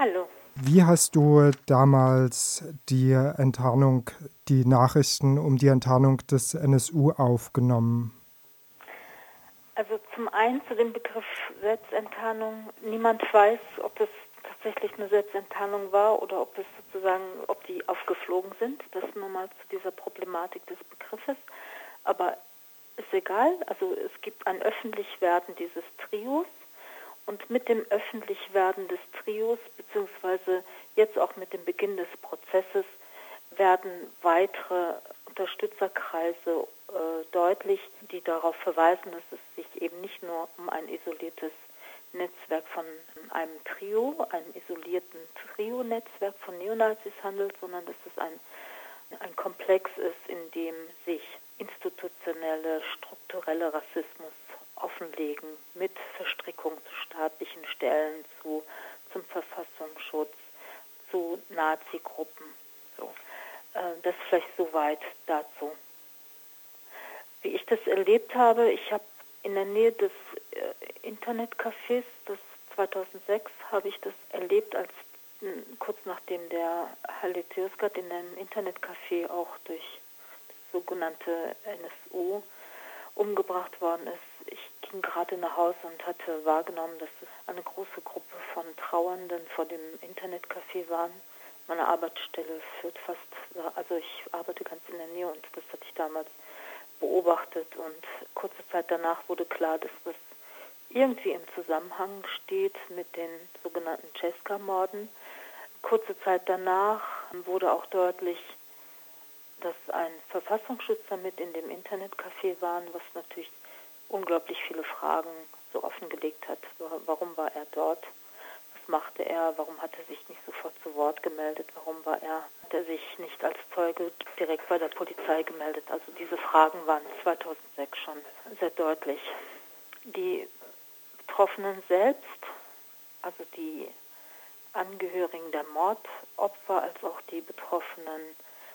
Hallo. Wie hast du damals die Enttarnung, die Nachrichten um die Enttarnung des NSU aufgenommen? Also zum einen zu dem Begriff Selbstenttarnung. Niemand weiß, ob es tatsächlich eine Selbstenttarnung war oder ob es sozusagen, ob die aufgeflogen sind. Das nur mal zu dieser Problematik des Begriffes. Aber ist egal. Also es gibt ein Öffentlichwerden dieses Trios und mit dem Öffentlichwerden des Trios, beziehungsweise jetzt auch mit dem Beginn des Prozesses, werden weitere Unterstützerkreise äh, deutlich, die darauf verweisen, dass es sich eben nicht nur um ein isoliertes Netzwerk von einem Trio, einem isolierten Trio-Netzwerk von Neonazis handelt, sondern dass es ein, ein Komplex ist, in dem sich institutionelle, strukturelle Rassismus offenlegen mit Verstrickung zu staatlichen Stellen, zu, zum Verfassungsschutz, zu Nazi-Gruppen. So. Äh, das vielleicht soweit dazu. Wie ich das erlebt habe, ich habe in der Nähe des äh, Internetcafés, das 2006 habe ich das erlebt, als kurz nachdem der Halle Yozgat in einem Internetcafé auch durch sogenannte NSU umgebracht worden ist. Ging gerade nach Hause und hatte wahrgenommen, dass eine große Gruppe von Trauernden vor dem Internetcafé waren. Meine Arbeitsstelle führt fast, also ich arbeite ganz in der Nähe und das hatte ich damals beobachtet und kurze Zeit danach wurde klar, dass das irgendwie im Zusammenhang steht mit den sogenannten Cesca-Morden. Kurze Zeit danach wurde auch deutlich, dass ein Verfassungsschützer mit in dem Internetcafé war, was natürlich unglaublich viele Fragen so offengelegt hat. Warum war er dort? Was machte er? Warum hat er sich nicht sofort zu Wort gemeldet? Warum war er, hat er sich nicht als Zeuge direkt bei der Polizei gemeldet? Also diese Fragen waren 2006 schon sehr deutlich. Die Betroffenen selbst, also die Angehörigen der Mordopfer als auch die Betroffenen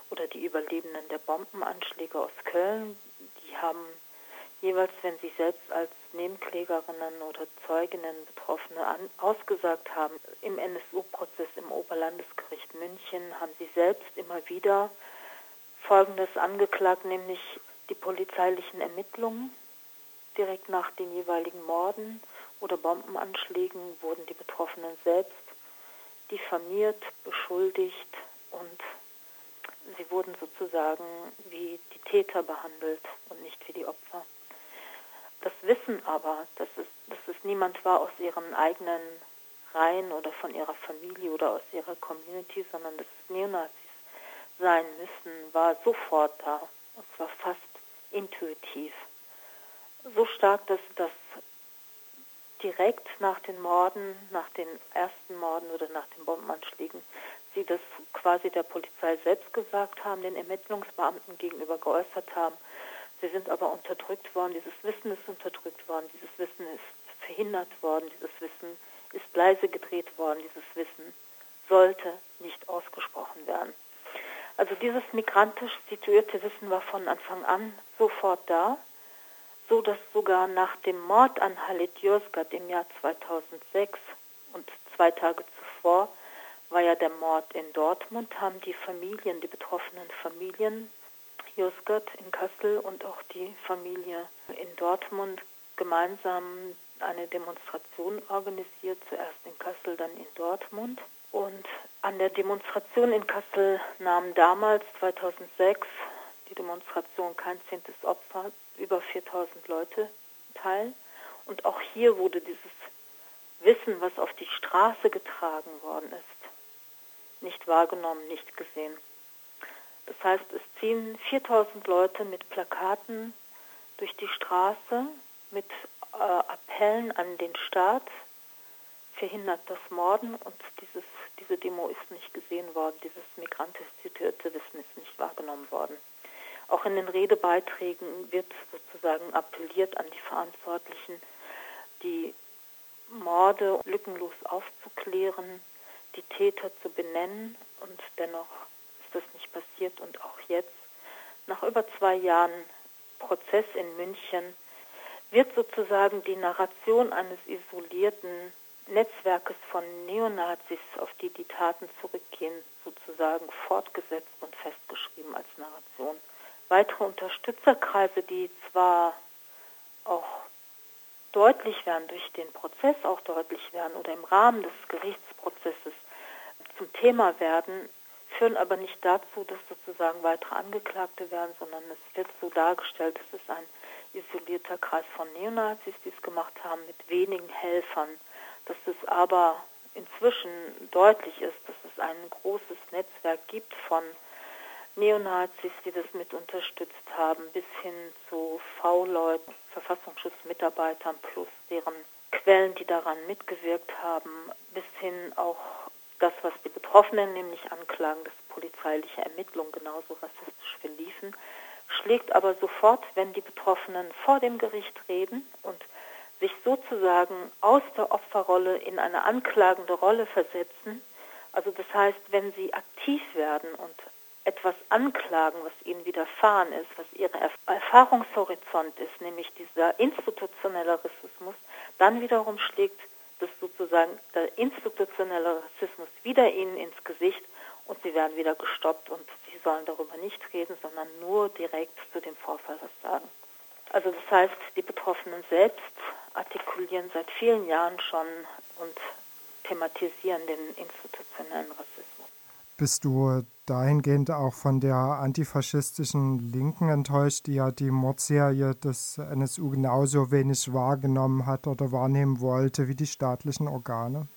oder die Überlebenden der Bombenanschläge aus Köln, die haben jeweils, wenn sie selbst als Nebenklägerinnen oder Zeuginnen Betroffene an, ausgesagt haben, im NSU-Prozess im Oberlandesgericht München, haben sie selbst immer wieder Folgendes angeklagt, nämlich die polizeilichen Ermittlungen. Direkt nach den jeweiligen Morden oder Bombenanschlägen wurden die Betroffenen selbst diffamiert, beschuldigt und sie wurden sozusagen wie die Täter behandelt und nicht wie die Opfer. Das Wissen aber, dass es, dass es niemand war aus ihren eigenen Reihen oder von ihrer Familie oder aus ihrer Community, sondern dass es Neonazis sein müssen, war sofort da. Und zwar fast intuitiv. So stark, dass das direkt nach den Morden, nach den ersten Morden oder nach den Bombenanschlägen, sie das quasi der Polizei selbst gesagt haben, den Ermittlungsbeamten gegenüber geäußert haben Sie sind aber unterdrückt worden, dieses Wissen ist unterdrückt worden, dieses Wissen ist verhindert worden, dieses Wissen ist leise gedreht worden, dieses Wissen sollte nicht ausgesprochen werden. Also dieses migrantisch situierte Wissen war von Anfang an sofort da, so dass sogar nach dem Mord an Halit Yozgat im Jahr 2006 und zwei Tage zuvor war ja der Mord in Dortmund, haben die Familien, die betroffenen Familien Jusgert in Kassel und auch die Familie in Dortmund gemeinsam eine Demonstration organisiert, zuerst in Kassel, dann in Dortmund. Und an der Demonstration in Kassel nahmen damals 2006 die Demonstration Kein zehntes Opfer über 4000 Leute teil. Und auch hier wurde dieses Wissen, was auf die Straße getragen worden ist, nicht wahrgenommen, nicht gesehen. Das heißt, es ziehen 4000 Leute mit Plakaten durch die Straße, mit äh, Appellen an den Staat, verhindert das Morden und dieses, diese Demo ist nicht gesehen worden, dieses migrantistierte Wissen ist nicht wahrgenommen worden. Auch in den Redebeiträgen wird sozusagen appelliert an die Verantwortlichen, die Morde lückenlos aufzuklären, die Täter zu benennen und dennoch das nicht passiert und auch jetzt, nach über zwei Jahren Prozess in München, wird sozusagen die Narration eines isolierten Netzwerkes von Neonazis, auf die die Taten zurückgehen, sozusagen fortgesetzt und festgeschrieben als Narration. Weitere Unterstützerkreise, die zwar auch deutlich werden durch den Prozess, auch deutlich werden oder im Rahmen des Gerichtsprozesses zum Thema werden, führen aber nicht dazu, dass sozusagen weitere Angeklagte werden, sondern es wird so dargestellt, es ist ein isolierter Kreis von Neonazis, die es gemacht haben, mit wenigen Helfern. Dass es aber inzwischen deutlich ist, dass es ein großes Netzwerk gibt von Neonazis, die das mit unterstützt haben, bis hin zu V-Leuten, Verfassungsschutzmitarbeitern plus deren Quellen, die daran mitgewirkt haben, bis hin auch das, was die Betroffenen nämlich anklagen, dass polizeiliche Ermittlungen genauso rassistisch verliefen, schlägt aber sofort, wenn die Betroffenen vor dem Gericht reden und sich sozusagen aus der Opferrolle in eine anklagende Rolle versetzen. Also das heißt, wenn sie aktiv werden und etwas anklagen, was ihnen widerfahren ist, was ihr Erfahrungshorizont ist, nämlich dieser institutionelle Rassismus, dann wiederum schlägt das sozusagen der institutionelle Rassismus wieder ihnen ins Gesicht und sie werden wieder gestoppt und sie sollen darüber nicht reden, sondern nur direkt zu dem Vorfall was sagen. Also das heißt, die Betroffenen selbst artikulieren seit vielen Jahren schon und thematisieren den institutionellen Rassismus. Bist du dahingehend auch von der antifaschistischen Linken enttäuscht, die ja die Mordserie des NSU genauso wenig wahrgenommen hat oder wahrnehmen wollte wie die staatlichen Organe?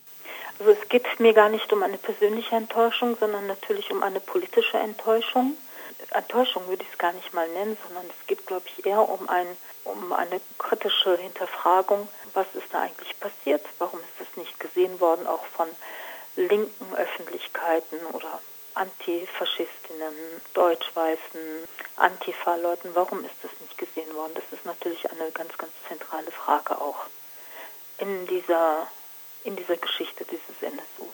Also es geht mir gar nicht um eine persönliche Enttäuschung, sondern natürlich um eine politische Enttäuschung. Enttäuschung würde ich es gar nicht mal nennen, sondern es geht, glaube ich, eher um, ein, um eine kritische Hinterfragung, was ist da eigentlich passiert, warum ist das nicht gesehen worden, auch von linken Öffentlichkeiten oder Antifaschistinnen, deutsch-weißen Antifa-Leuten, warum ist das nicht gesehen worden? Das ist natürlich eine ganz, ganz zentrale Frage auch in dieser, in dieser Geschichte dieses NSUs.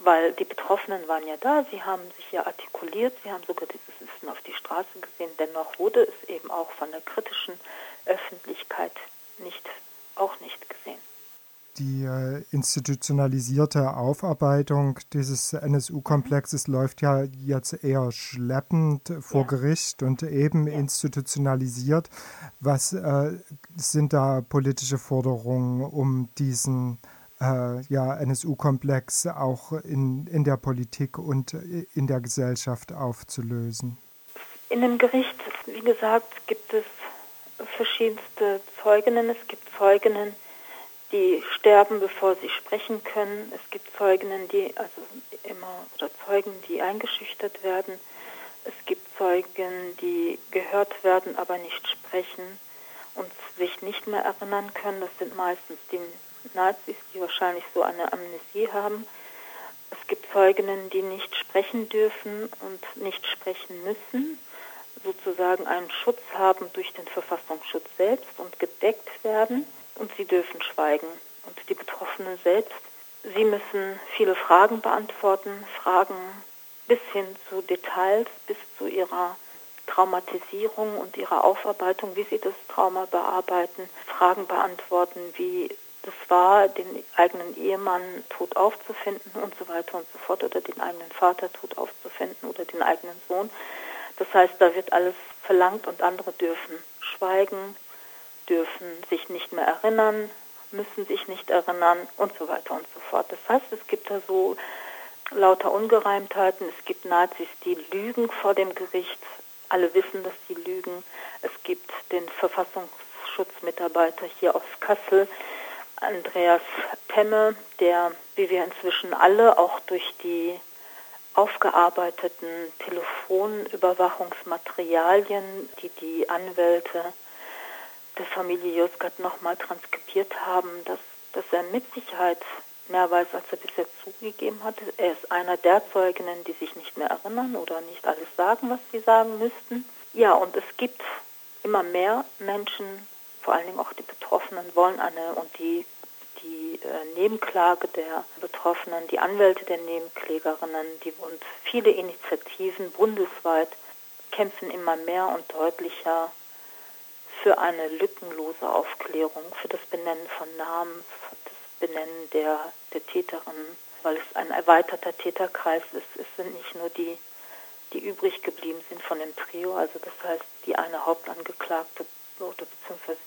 Weil die Betroffenen waren ja da, sie haben sich ja artikuliert, sie haben sogar dieses Wissen auf die Straße gesehen, dennoch wurde es eben auch von der kritischen Öffentlichkeit nicht, auch nicht gesehen die äh, institutionalisierte Aufarbeitung dieses NSU-Komplexes läuft ja jetzt eher schleppend vor ja. Gericht und eben ja. institutionalisiert. Was äh, sind da politische Forderungen, um diesen äh, ja, NSU-Komplex auch in, in der Politik und in der Gesellschaft aufzulösen? In dem Gericht, wie gesagt, gibt es verschiedenste Zeuginnen. Es gibt Zeuginnen, die sterben, bevor sie sprechen können. Es gibt Zeuginnen, die also immer oder Zeugen, die eingeschüchtert werden. Es gibt Zeugen, die gehört werden, aber nicht sprechen und sich nicht mehr erinnern können. Das sind meistens die Nazis, die wahrscheinlich so eine Amnesie haben. Es gibt Zeuginnen, die nicht sprechen dürfen und nicht sprechen müssen, sozusagen einen Schutz haben durch den Verfassungsschutz selbst und gedeckt werden schweigen. Und die Betroffenen selbst, sie müssen viele Fragen beantworten, Fragen bis hin zu Details, bis zu ihrer Traumatisierung und ihrer Aufarbeitung, wie sie das Trauma bearbeiten, Fragen beantworten, wie das war, den eigenen Ehemann tot aufzufinden und so weiter und so fort oder den eigenen Vater tot aufzufinden oder den eigenen Sohn. Das heißt, da wird alles verlangt und andere dürfen schweigen, dürfen sich nicht mehr erinnern, müssen sich nicht erinnern und so weiter und so fort. Das heißt, es gibt da so lauter Ungereimtheiten. Es gibt Nazis, die lügen vor dem Gericht. Alle wissen, dass sie lügen. Es gibt den Verfassungsschutzmitarbeiter hier aus Kassel, Andreas Temme, der, wie wir inzwischen alle, auch durch die aufgearbeiteten Telefonüberwachungsmaterialien, die die Anwälte der Familie Josgat nochmal transkribiert haben, dass, dass er mit Sicherheit mehr weiß, als er bisher zugegeben hat. Er ist einer der Zeuginnen, die sich nicht mehr erinnern oder nicht alles sagen, was sie sagen müssten. Ja, und es gibt immer mehr Menschen, vor allen Dingen auch die Betroffenen, wollen eine und die die äh, Nebenklage der Betroffenen, die Anwälte der Nebenklägerinnen, die und viele Initiativen bundesweit kämpfen immer mehr und deutlicher für eine lückenlose Aufklärung, für das Benennen von Namen, das Benennen der, der Täterin, weil es ein erweiterter Täterkreis ist. Es sind nicht nur die, die übrig geblieben sind von dem Trio, also das heißt die eine Hauptangeklagte oder beziehungsweise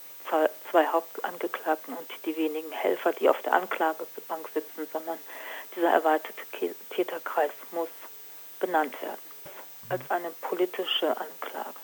zwei Hauptangeklagten und die wenigen Helfer, die auf der Anklagebank sitzen, sondern dieser erweiterte Täterkreis muss benannt werden als eine politische Anklage.